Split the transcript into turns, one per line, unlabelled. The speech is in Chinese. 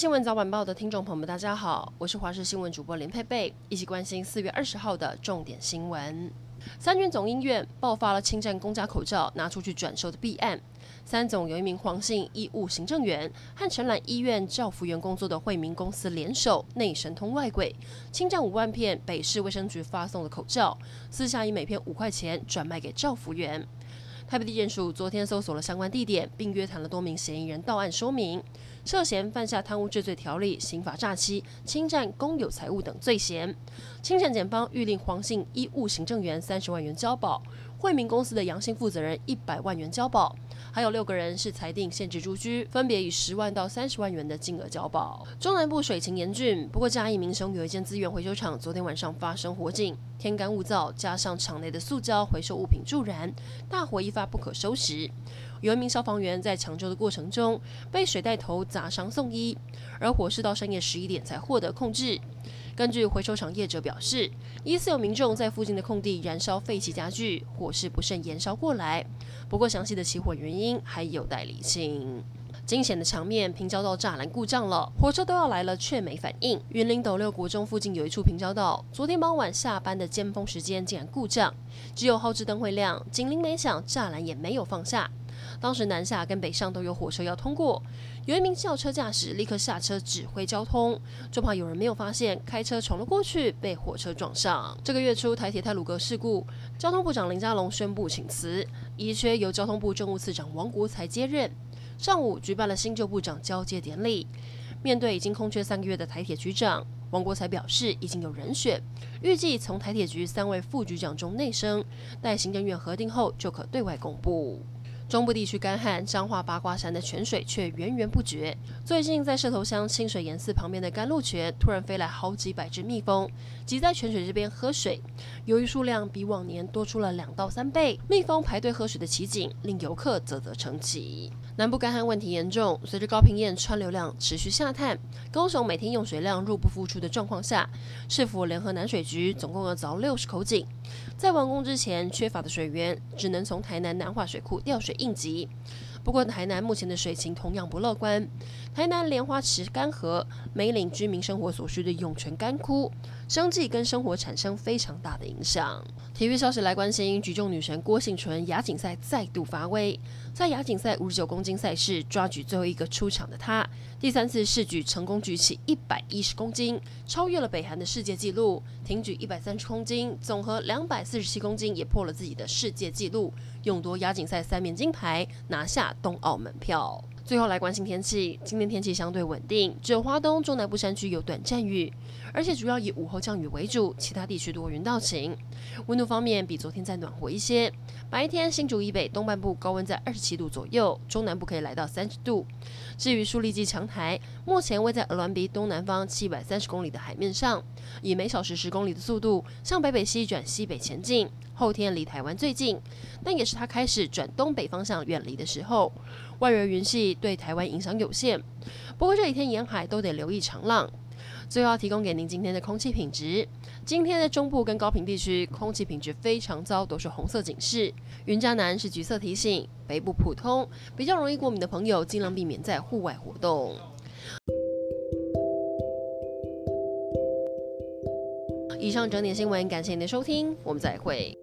新闻早晚报的听众朋友们，大家好，我是华视新闻主播林佩佩，一起关心四月二十号的重点新闻。三军总医院爆发了侵占公家口罩拿出去转售的弊案。三总有一名黄姓医务行政员和承揽医院照服员工作的惠民公司联手内神通外鬼，侵占五万片北市卫生局发送的口罩，私下以每片五块钱转卖给照服员。台北地检署昨天搜索了相关地点，并约谈了多名嫌疑人到案说明，涉嫌犯下贪污治罪条例、刑法诈欺、侵占公有财物等罪嫌。清检检方预令黄姓医务行政员三十万元交保，惠民公司的杨姓负责人一百万元交保。还有六个人是裁定限制住居，分别以十万到三十万元的金额交保。中南部水情严峻，不过嘉义民雄有一间资源回收厂，昨天晚上发生火警，天干物燥，加上厂内的塑胶回收物品助燃，大火一发不可收拾。有一名消防员在抢救的过程中被水带头砸伤送医，而火势到深夜十一点才获得控制。根据回收厂业者表示，疑似有民众在附近的空地燃烧废弃家具，火势不慎延烧过来。不过，详细的起火原因还有待厘清。惊险的场面，平交道栅栏故障了，火车都要来了却没反应。云林斗六国中附近有一处平交道，昨天傍晚下班的尖峰时间竟然故障，只有后置灯会亮，警铃没响，栅栏也没有放下。当时南下跟北上都有火车要通过，有一名轿车驾驶立刻下车指挥交通，就怕有人没有发现，开车闯了过去被火车撞上。这个月初台铁泰鲁阁事故，交通部长林佳龙宣布请辞，遗缺由交通部政务次长王国材接任。上午举办了新旧部长交接典礼，面对已经空缺三个月的台铁局长，王国材表示已经有人选，预计从台铁局三位副局长中内升，待行政院核定后就可对外公布。中部地区干旱，彰化八卦山的泉水却源源不绝。最近在社头乡清水岩寺旁边的甘露泉，突然飞来好几百只蜜蜂，挤在泉水这边喝水。由于数量比往年多出了两到三倍，蜜蜂排队喝水的奇景令游客啧啧称奇。南部干旱问题严重，随着高屏堰川流量持续下探，高雄每天用水量入不敷出的状况下，市府联合南水局总共要凿六十口井，在完工之前缺乏的水源只能从台南南化水库调水。应急。不过，台南目前的水情同样不乐观。台南莲花池干涸，梅岭居民生活所需的涌泉干枯，生计跟生活产生非常大的影响。体育消息来关心，举重女神郭婞淳亚锦赛再度发威，在亚锦赛五十九公斤赛事抓举最后一个出场的她，第三次试举成功举起一百一十公斤，超越了北韩的世界纪录。挺举一百三十公斤，总和两百四十七公斤，也破了自己的世界纪录，勇夺亚锦赛三面金牌，拿下冬奥门票。最后来关心天气，今天天气相对稳定，只有花东中南部山区有短暂雨，而且主要以午后降雨为主，其他地区多云到晴。温度方面比昨天再暖和一些，白天新竹以北东半部高温在二十七度左右，中南部可以来到三十度。至于树立基强台，目前位在鹅銮鼻东南方七百三十公里的海面上，以每小时十公里的速度向北北西转西北前进。后天离台湾最近，但也是它开始转东北方向远离的时候。外围云系对台湾影响有限，不过这几天沿海都得留意长浪。最后要提供给您今天的空气品质：今天的中部跟高屏地区空气品质非常糟，都是红色警示；云嘉南是橘色提醒，北部普通。比较容易过敏的朋友，尽量避免在户外活动。以上整点新闻，感谢您的收听，我们再会。